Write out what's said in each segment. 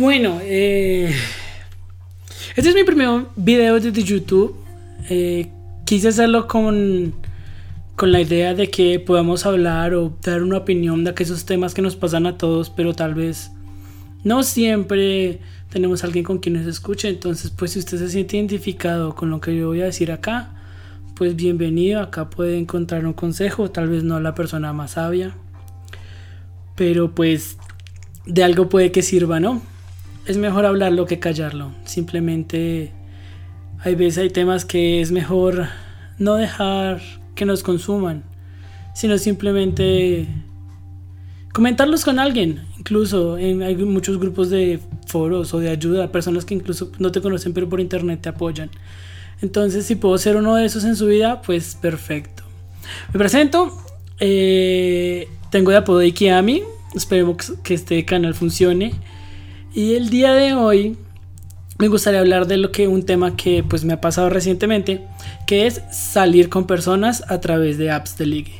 Bueno, eh, este es mi primer video desde YouTube. Eh, quise hacerlo con, con la idea de que podamos hablar o dar una opinión de aquellos temas que nos pasan a todos, pero tal vez no siempre tenemos alguien con quien nos escuche. Entonces, pues si usted se siente identificado con lo que yo voy a decir acá, pues bienvenido. Acá puede encontrar un consejo, tal vez no la persona más sabia, pero pues de algo puede que sirva, ¿no? Es mejor hablarlo que callarlo. Simplemente hay veces hay temas que es mejor no dejar que nos consuman, sino simplemente comentarlos con alguien. Incluso en, hay muchos grupos de foros o de ayuda, personas que incluso no te conocen pero por internet te apoyan. Entonces si puedo ser uno de esos en su vida, pues perfecto. Me presento, eh, tengo de apodo Ikiami, esperemos que este canal funcione. Y el día de hoy me gustaría hablar de lo que un tema que pues me ha pasado recientemente, que es salir con personas a través de apps de ligue.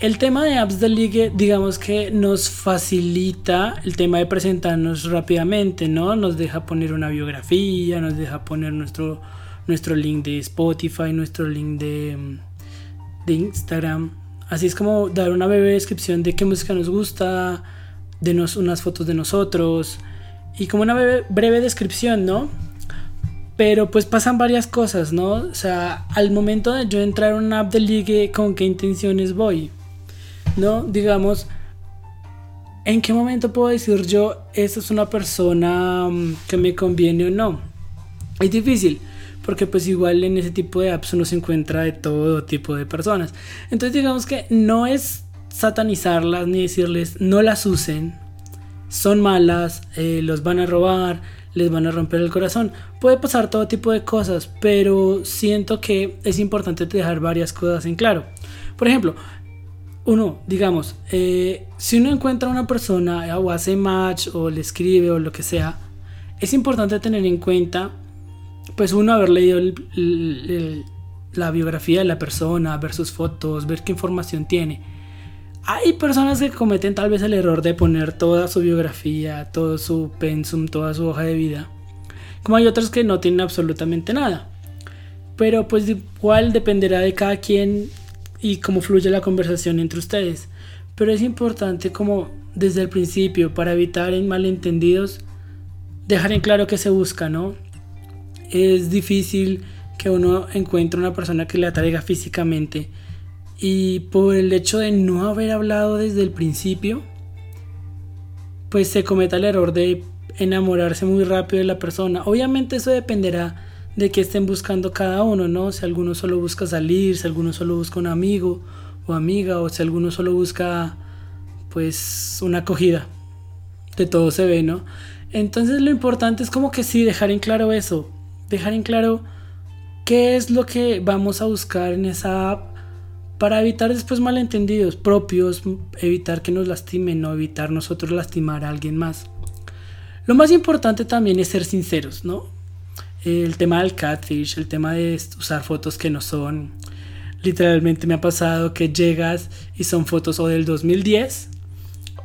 El tema de apps de ligue, digamos que nos facilita el tema de presentarnos rápidamente, ¿no? Nos deja poner una biografía, nos deja poner nuestro, nuestro link de Spotify, nuestro link de, de Instagram. Así es como dar una breve descripción de qué música nos gusta, de nos, unas fotos de nosotros y como una breve, descripción, ¿no? Pero pues pasan varias cosas, ¿no? O sea, al momento de yo entrar a una app de ligue, ¿con qué intenciones voy? ¿No? Digamos, ¿en qué momento puedo decir yo, esa es una persona mm, que me conviene o no? Es difícil, porque pues igual en ese tipo de apps uno se encuentra de todo tipo de personas. Entonces digamos que no es satanizarlas ni decirles no las usen, son malas, eh, los van a robar, les van a romper el corazón. Puede pasar todo tipo de cosas, pero siento que es importante dejar varias cosas en claro. Por ejemplo, uno, digamos, eh, si uno encuentra a una persona o hace match o le escribe o lo que sea, es importante tener en cuenta, pues uno haber leído la biografía de la persona, ver sus fotos, ver qué información tiene hay personas que cometen tal vez el error de poner toda su biografía, todo su pensum, toda su hoja de vida. Como hay otros que no tienen absolutamente nada. Pero pues igual dependerá de cada quien y cómo fluye la conversación entre ustedes. Pero es importante como desde el principio para evitar malentendidos dejar en claro qué se busca, ¿no? Es difícil que uno encuentre una persona que le atraiga físicamente y por el hecho de no haber hablado desde el principio, pues se cometa el error de enamorarse muy rápido de la persona. Obviamente eso dependerá de qué estén buscando cada uno, ¿no? Si alguno solo busca salir, si alguno solo busca un amigo o amiga, o si alguno solo busca pues una acogida. De todo se ve, ¿no? Entonces lo importante es como que sí, dejar en claro eso, dejar en claro qué es lo que vamos a buscar en esa app para evitar después malentendidos propios, evitar que nos lastimen o evitar nosotros lastimar a alguien más. Lo más importante también es ser sinceros, ¿no? El tema del catfish, el tema de usar fotos que no son. Literalmente me ha pasado que llegas y son fotos o del 2010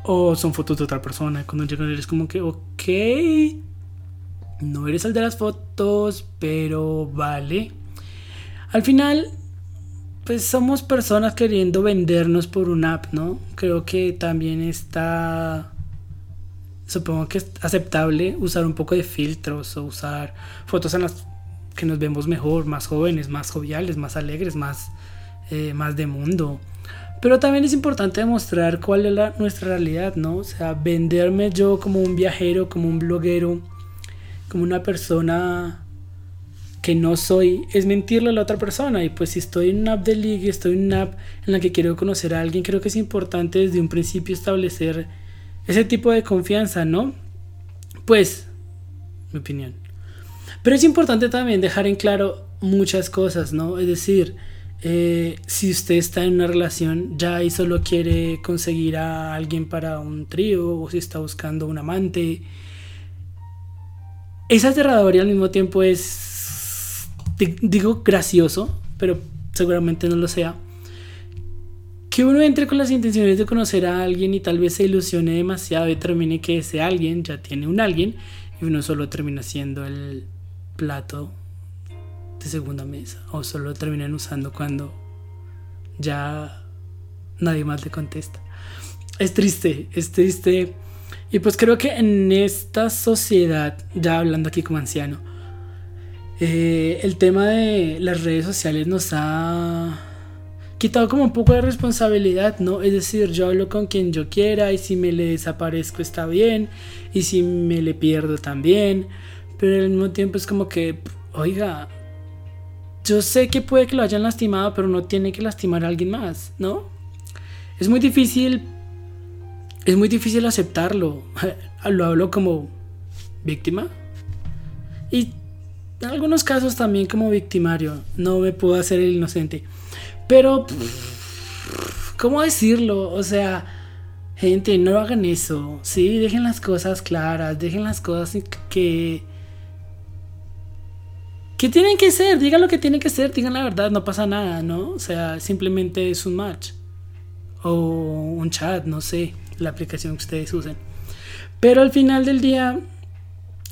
o son fotos de otra persona. Cuando llegan eres como que, ok, no eres el de las fotos, pero vale. Al final pues somos personas queriendo vendernos por una app, ¿no? Creo que también está, supongo que es aceptable usar un poco de filtros o usar fotos en las que nos vemos mejor, más jóvenes, más joviales, más alegres, más, eh, más de mundo. Pero también es importante demostrar cuál es nuestra realidad, ¿no? O sea, venderme yo como un viajero, como un bloguero, como una persona que no soy es mentirle a la otra persona. Y pues si estoy en una app de ligue, estoy en una app en la que quiero conocer a alguien, creo que es importante desde un principio establecer ese tipo de confianza, ¿no? Pues, mi opinión. Pero es importante también dejar en claro muchas cosas, ¿no? Es decir, eh, si usted está en una relación ya y solo quiere conseguir a alguien para un trío o si está buscando un amante, es aterrador y al mismo tiempo es digo gracioso, pero seguramente no lo sea, que uno entre con las intenciones de conocer a alguien y tal vez se ilusione demasiado y termine que ese alguien ya tiene un alguien y uno solo termina siendo el plato de segunda mesa o solo terminan usando cuando ya nadie más le contesta. Es triste, es triste. Y pues creo que en esta sociedad, ya hablando aquí como anciano, eh, el tema de las redes sociales nos ha quitado como un poco de responsabilidad, ¿no? Es decir, yo hablo con quien yo quiera y si me le desaparezco está bien y si me le pierdo también, pero al mismo tiempo es como que, oiga, yo sé que puede que lo hayan lastimado, pero no tiene que lastimar a alguien más, ¿no? Es muy difícil, es muy difícil aceptarlo. lo hablo como víctima y en algunos casos también como victimario. No me puedo hacer el inocente. Pero, ¿cómo decirlo? O sea, gente, no hagan eso. Sí, dejen las cosas claras, dejen las cosas que... Que tienen que ser, digan lo que tienen que ser, digan la verdad, no pasa nada, ¿no? O sea, simplemente es un match. O un chat, no sé, la aplicación que ustedes usen. Pero al final del día,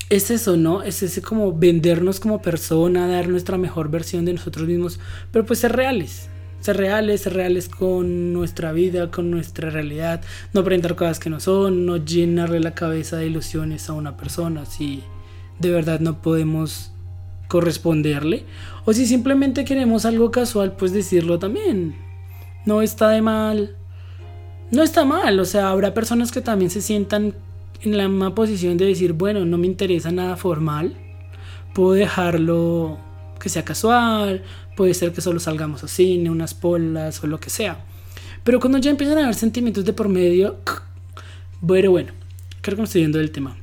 es eso, ¿no? Es ese como vendernos como persona, dar nuestra mejor versión de nosotros mismos, pero pues ser reales ser reales, ser reales con nuestra vida, con nuestra realidad, no presentar cosas que no son, no llenarle la cabeza de ilusiones a una persona si de verdad no podemos corresponderle o si simplemente queremos algo casual, pues decirlo también. No está de mal. No está mal, o sea, habrá personas que también se sientan en la misma posición de decir, bueno, no me interesa nada formal, puedo dejarlo que sea casual, puede ser que solo salgamos a cine, unas polas o lo que sea. Pero cuando ya empiezan a haber sentimientos de por medio, bueno, bueno, creo que me estoy yendo del tema.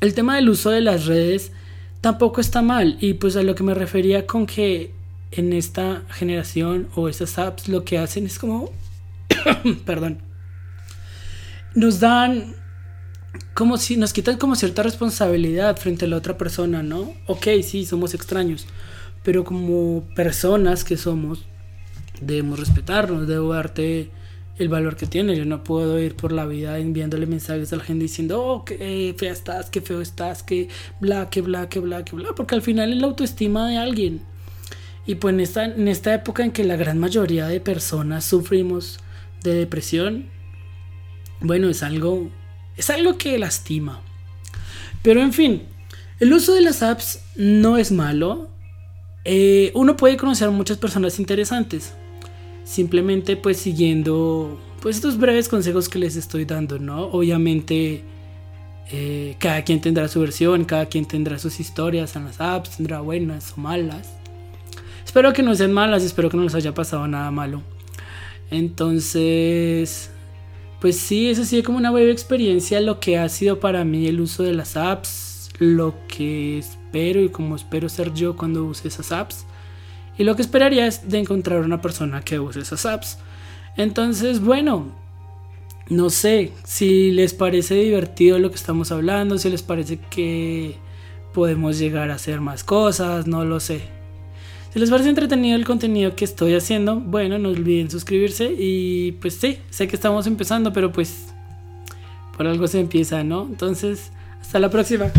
El tema del uso de las redes tampoco está mal y pues a lo que me refería con que en esta generación o estas apps lo que hacen es como, perdón, nos dan como si nos quitan como cierta responsabilidad frente a la otra persona, ¿no? Ok, sí, somos extraños, pero como personas que somos, debemos respetarnos, debo darte el valor que tiene. Yo no puedo ir por la vida enviándole mensajes a la gente diciendo, oh, qué fea estás, qué feo estás, que bla, que bla, que bla, que bla, porque al final es la autoestima de alguien. Y pues en esta, en esta época en que la gran mayoría de personas sufrimos de depresión, bueno, es algo, es algo que lastima. Pero en fin, el uso de las apps no es malo, eh, uno puede conocer a muchas personas interesantes. Simplemente pues siguiendo pues estos breves consejos que les estoy dando, ¿no? Obviamente eh, cada quien tendrá su versión, cada quien tendrá sus historias en las apps, tendrá buenas o malas. Espero que no sean malas, espero que no les haya pasado nada malo. Entonces, pues sí, eso sí es como una breve experiencia lo que ha sido para mí el uso de las apps, lo que es espero y como espero ser yo cuando use esas apps. Y lo que esperaría es de encontrar una persona que use esas apps. Entonces, bueno, no sé si les parece divertido lo que estamos hablando, si les parece que podemos llegar a hacer más cosas, no lo sé. Si les parece entretenido el contenido que estoy haciendo, bueno, no olviden suscribirse y pues sí, sé que estamos empezando, pero pues por algo se empieza, ¿no? Entonces, hasta la próxima.